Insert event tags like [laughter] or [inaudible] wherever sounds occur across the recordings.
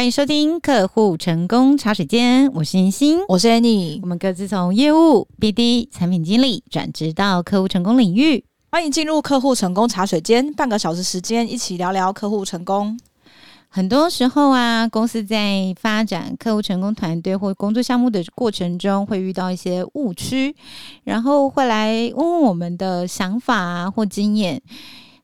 欢迎收听客户成功茶水间，我是银星，我是 Annie，我们各自从业务、BD、产品经理转职到客户成功领域。欢迎进入客户成功茶水间，半个小时时间，一起聊聊客户成功。很多时候啊，公司在发展客户成功团队或工作项目的过程中，会遇到一些误区，然后会来问问我们的想法啊或经验。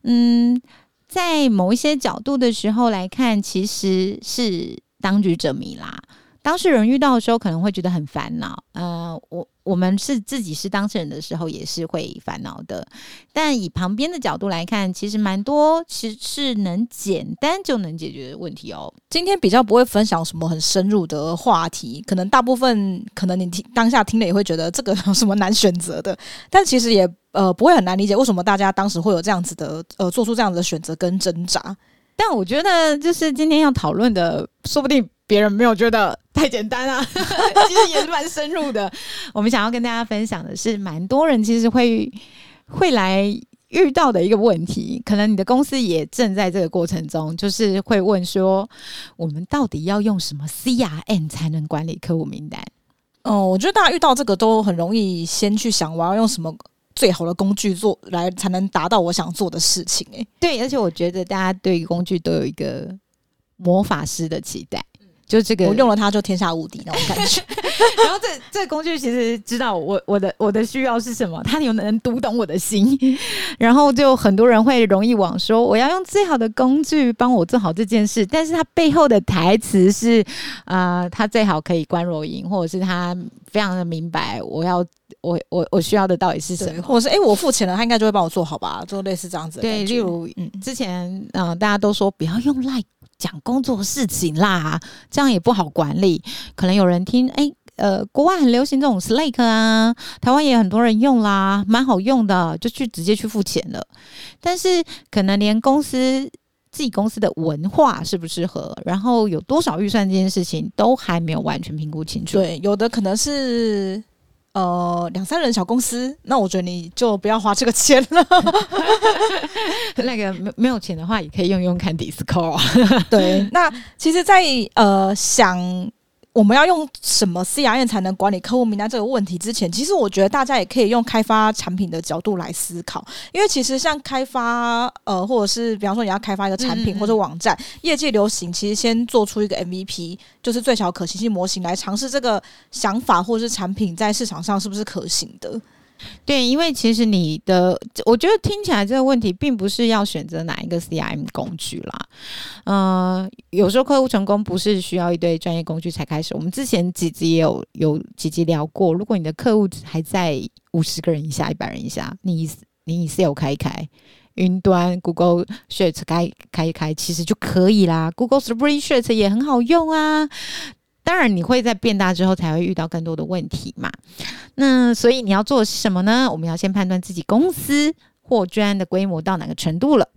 嗯。在某一些角度的时候来看，其实是当局者迷啦。当事人遇到的时候，可能会觉得很烦恼。呃，我我们是自己是当事人的时候，也是会烦恼的。但以旁边的角度来看，其实蛮多，其实是能简单就能解决的问题哦。今天比较不会分享什么很深入的话题，可能大部分可能你听当下听了也会觉得这个有什么难选择的，但其实也。呃，不会很难理解为什么大家当时会有这样子的呃，做出这样子的选择跟挣扎。但我觉得，就是今天要讨论的，说不定别人没有觉得太简单啊，[laughs] 其实也是蛮深入的。我们想要跟大家分享的是，蛮多人其实会会来遇到的一个问题，可能你的公司也正在这个过程中，就是会问说，我们到底要用什么 CRM 才能管理客户名单？哦，我觉得大家遇到这个都很容易先去想，我要用什么。最好的工具做来才能达到我想做的事情。欸，诶，对，而且我觉得大家对于工具都有一个魔法师的期待。就这个，我用了它就天下无敌那种感觉。[laughs] 然后这这个工具其实知道我我的我的需要是什么，它有能读懂我的心。[laughs] 然后就很多人会容易往说，我要用最好的工具帮我做好这件事，但是它背后的台词是，呃，它最好可以观若银，或者是他非常的明白我要我我我需要的到底是什么，或者是哎、欸、我付钱了，他应该就会帮我做好吧，就类似这样子。对，例如嗯，之前嗯、呃、大家都说不要用 Line。讲工作事情啦，这样也不好管理。可能有人听，哎，呃，国外很流行这种 Slack 啊，台湾也很多人用啦，蛮好用的，就去直接去付钱了。但是可能连公司自己公司的文化适不适合，然后有多少预算这件事情，都还没有完全评估清楚。对，有的可能是。呃，两三人小公司，那我觉得你就不要花这个钱了。[laughs] 那个没没有钱的话，也可以用用看 Discord。对，那其实在，在呃想。我们要用什么 CRM 才能管理客户名单这个问题之前，其实我觉得大家也可以用开发产品的角度来思考，因为其实像开发呃，或者是比方说你要开发一个产品或者网站，业界流行其实先做出一个 MVP，就是最小可行性模型来尝试这个想法或者是产品在市场上是不是可行的。对，因为其实你的，我觉得听起来这个问题并不是要选择哪一个 CRM 工具啦。呃，有时候客户成功不是需要一堆专业工具才开始。我们之前几集也有有几集聊过，如果你的客户还在五十个人以下、一百人以下，你你 sale 开一开，云端 Google Sheets 开开一开，其实就可以啦。Google Spreadsheet 也很好用啊。当然，你会在变大之后才会遇到更多的问题嘛。那所以你要做的是什么呢？我们要先判断自己公司或专案的规模到哪个程度了。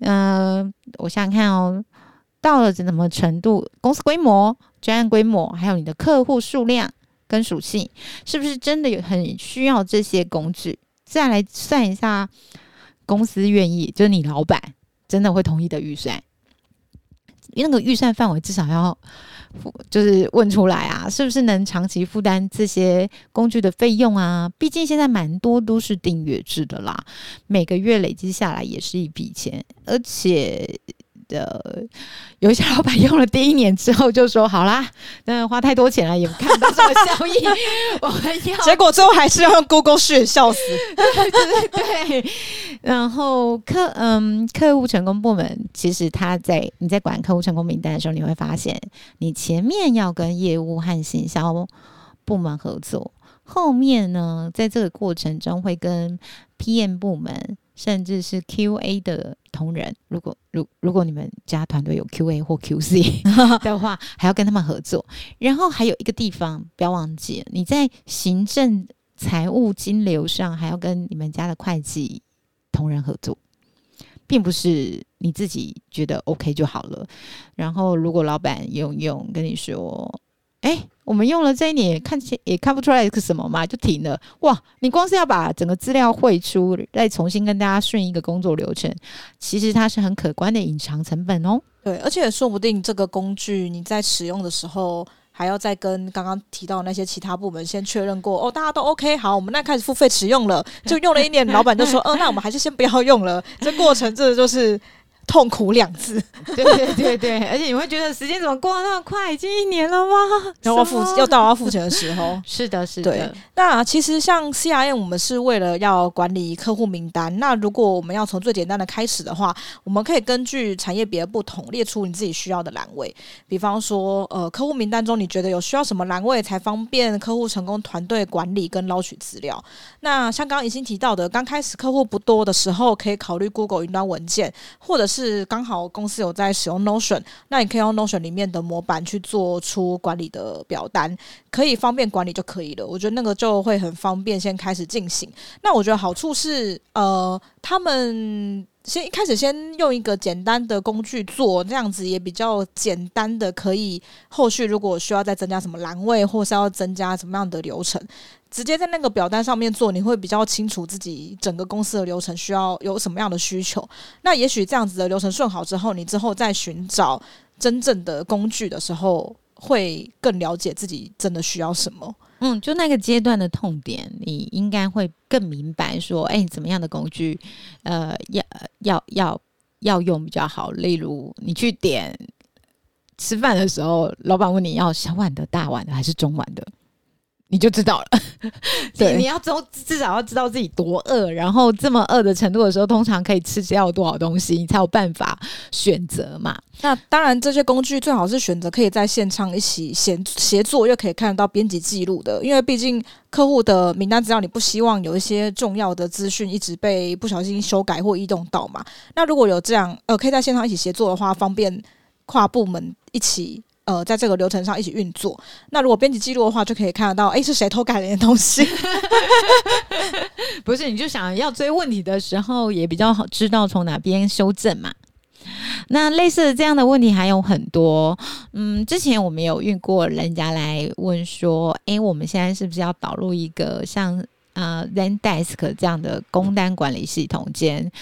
嗯、我想想看哦，到了怎么程度？公司规模、专案规模，还有你的客户数量跟属性，是不是真的有很需要这些工具？再来算一下，公司愿意，就是你老板真的会同意的预算，那个预算范围至少要付。就是问出来啊，是不是能长期负担这些工具的费用啊？毕竟现在蛮多都是订阅制的啦，每个月累积下来也是一笔钱，而且。的有一些老板用了第一年之后就说好啦，那花太多钱了，也看不到什么效益。我们要 [laughs] 结果最后还是要用 Google Sheets 笑死。对，对，然后客嗯客户成功部门，其实他在你在管客户成功名单的时候，你会发现你前面要跟业务和行销部门合作，后面呢在这个过程中会跟 PM 部门。甚至是 QA 的同仁，如果如如果你们家团队有 QA 或 QC [laughs] 的话，还要跟他们合作。然后还有一个地方不要忘记，你在行政、财务、金流上还要跟你们家的会计同仁合作，并不是你自己觉得 OK 就好了。然后如果老板用用跟你说，哎，我们用了这一年，看起也看不出来是什么嘛，就停了。哇，你光是要把整个资料汇出，再重新跟大家顺一个工作流程，其实它是很可观的隐藏成本哦。对，而且说不定这个工具你在使用的时候，还要再跟刚刚提到那些其他部门先确认过哦，大家都 OK，好，我们那开始付费使用了，就用了一年，老板就说，嗯、[laughs] 呃，那我们还是先不要用了。这过程真的就是。痛苦两字，[laughs] 对对对对，而且你会觉得时间怎么过那么快，已经一年了吗？然后要付，又到要付钱的时候，[laughs] 是的，是的。对，那其实像 CRM，我们是为了要管理客户名单。那如果我们要从最简单的开始的话，我们可以根据产业别的不同，列出你自己需要的栏位。比方说，呃，客户名单中你觉得有需要什么栏位才方便客户成功团队管理跟捞取资料？那像刚刚已经提到的，刚开始客户不多的时候，可以考虑 Google 云端文件，或者是是刚好公司有在使用 Notion，那你可以用 Notion 里面的模板去做出管理的表单，可以方便管理就可以了。我觉得那个就会很方便，先开始进行。那我觉得好处是，呃，他们先一开始先用一个简单的工具做，这样子也比较简单的，可以后续如果需要再增加什么栏位，或是要增加什么样的流程。直接在那个表单上面做，你会比较清楚自己整个公司的流程需要有什么样的需求。那也许这样子的流程顺好之后，你之后再寻找真正的工具的时候，会更了解自己真的需要什么。嗯，就那个阶段的痛点，你应该会更明白说，哎，怎么样的工具，呃，要要要要用比较好。例如，你去点吃饭的时候，老板问你要小碗的、大碗的还是中碗的？你就知道了，[laughs] 对，你要至至少要知道自己多饿，然后这么饿的程度的时候，通常可以吃掉多少东西，你才有办法选择嘛。那当然，这些工具最好是选择可以在现场一起协协作，又可以看得到编辑记录的，因为毕竟客户的名单资料，你不希望有一些重要的资讯一直被不小心修改或移动到嘛。那如果有这样呃，可以在现场一起协作的话，方便跨部门一起。呃，在这个流程上一起运作。那如果编辑记录的话，就可以看得到，哎，是谁偷改了的东西？[laughs] 不是，你就想要追问题的时候，也比较好知道从哪边修正嘛。那类似的这样的问题还有很多。嗯，之前我们有遇过人家来问说，哎，我们现在是不是要导入一个像呃 Zendesk 这样的工单管理系统兼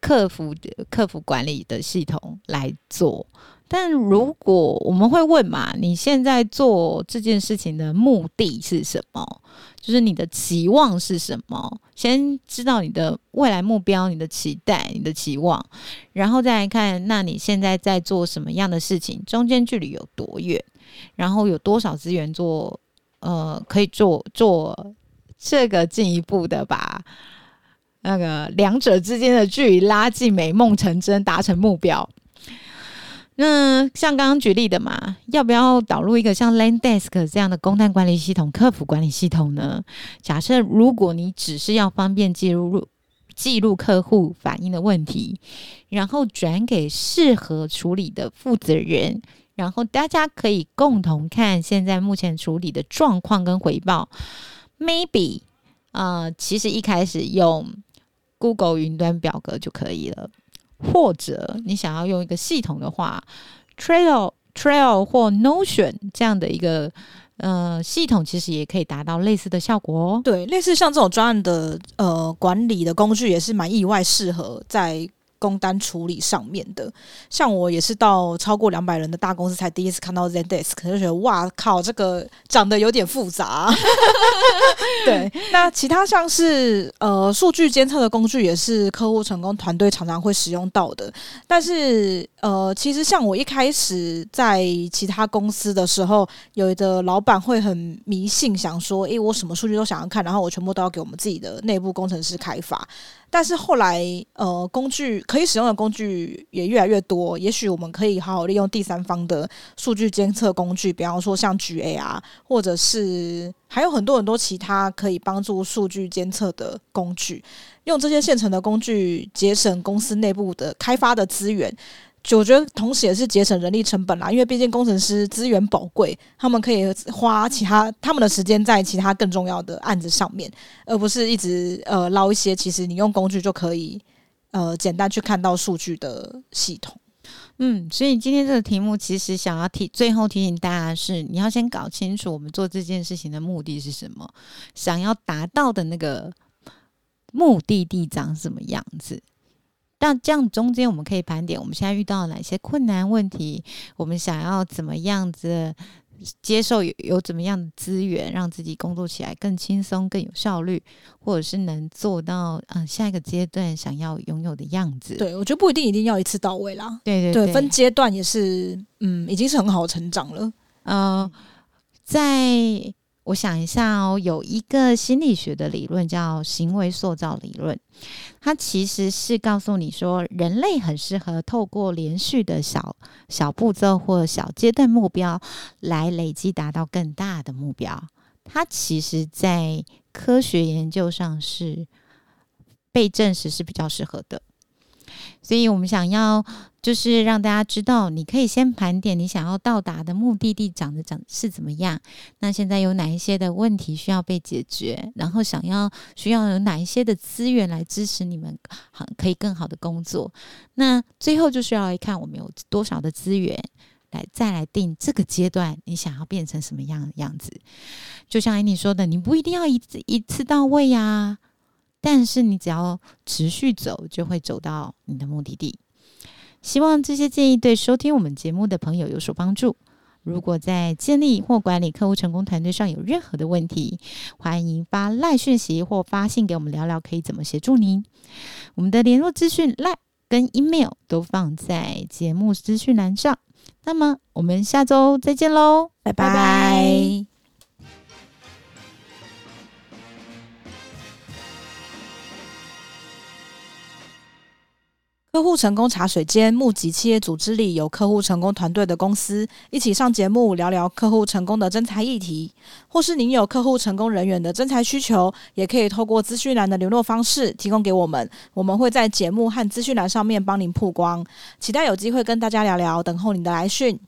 客服客服管理的系统来做？但如果我们会问嘛，你现在做这件事情的目的是什么？就是你的期望是什么？先知道你的未来目标、你的期待、你的期望，然后再来看，那你现在在做什么样的事情？中间距离有多远？然后有多少资源做？呃，可以做做这个进一步的把那个两者之间的距离拉近，美梦成真，达成目标。那像刚刚举例的嘛，要不要导入一个像 Landesk 这样的工单管理系统、客服管理系统呢？假设如果你只是要方便记录记录客户反映的问题，然后转给适合处理的负责人，然后大家可以共同看现在目前处理的状况跟回报，maybe 啊、呃，其实一开始用 Google 云端表格就可以了。或者你想要用一个系统的话，Trail、Trail 或 Notion 这样的一个呃系统，其实也可以达到类似的效果哦。对，类似像这种专案的呃管理的工具，也是蛮意外适合在。工单处理上面的，像我也是到超过两百人的大公司才第一次看到 Zendesk，就觉得哇靠，这个长得有点复杂。[laughs] 对，那其他像是呃数据监测的工具，也是客户成功团队常常会使用到的。但是呃，其实像我一开始在其他公司的时候，有的老板会很迷信，想说，诶，我什么数据都想要看，然后我全部都要给我们自己的内部工程师开发。但是后来，呃，工具可以使用的工具也越来越多。也许我们可以好好利用第三方的数据监测工具，比方说像 GA 啊，或者是还有很多很多其他可以帮助数据监测的工具。用这些现成的工具，节省公司内部的开发的资源。就我觉得，同时也是节省人力成本啦，因为毕竟工程师资源宝贵，他们可以花其他他们的时间在其他更重要的案子上面，而不是一直呃捞一些其实你用工具就可以呃简单去看到数据的系统。嗯，所以今天这个题目其实想要提最后提醒大家是，你要先搞清楚我们做这件事情的目的是什么，想要达到的那个目的地长什么样子。但这样中间我们可以盘点我们现在遇到哪些困难问题，我们想要怎么样子接受有有怎么样的资源，让自己工作起来更轻松、更有效率，或者是能做到嗯下一个阶段想要拥有的样子。对，我觉得不一定一定要一次到位啦。对对对，对，分阶段也是嗯，已经是很好的成长了。呃，在。我想一下哦，有一个心理学的理论叫行为塑造理论，它其实是告诉你说，人类很适合透过连续的小小步骤或小阶段目标来累积达到更大的目标。它其实，在科学研究上是被证实是比较适合的。所以我们想要就是让大家知道，你可以先盘点你想要到达的目的地长得长是怎么样。那现在有哪一些的问题需要被解决？然后想要需要有哪一些的资源来支持你们好可以更好的工作？那最后就是要来看我们有多少的资源来再来定这个阶段你想要变成什么样的样子。就像安妮说的，你不一定要一次一次到位呀、啊。但是你只要持续走，就会走到你的目的地。希望这些建议对收听我们节目的朋友有所帮助。如果在建立或管理客户成功团队上有任何的问题，欢迎发赖讯息或发信给我们聊聊，可以怎么协助您。我们的联络资讯赖跟 email 都放在节目资讯栏上。那么我们下周再见喽，拜拜。拜拜。客户成功茶水间，募集企业组织里有客户成功团队的公司，一起上节目聊聊客户成功的真才议题。或是您有客户成功人员的真才需求，也可以透过资讯栏的联络方式提供给我们，我们会在节目和资讯栏上面帮您曝光。期待有机会跟大家聊聊，等候您的来讯。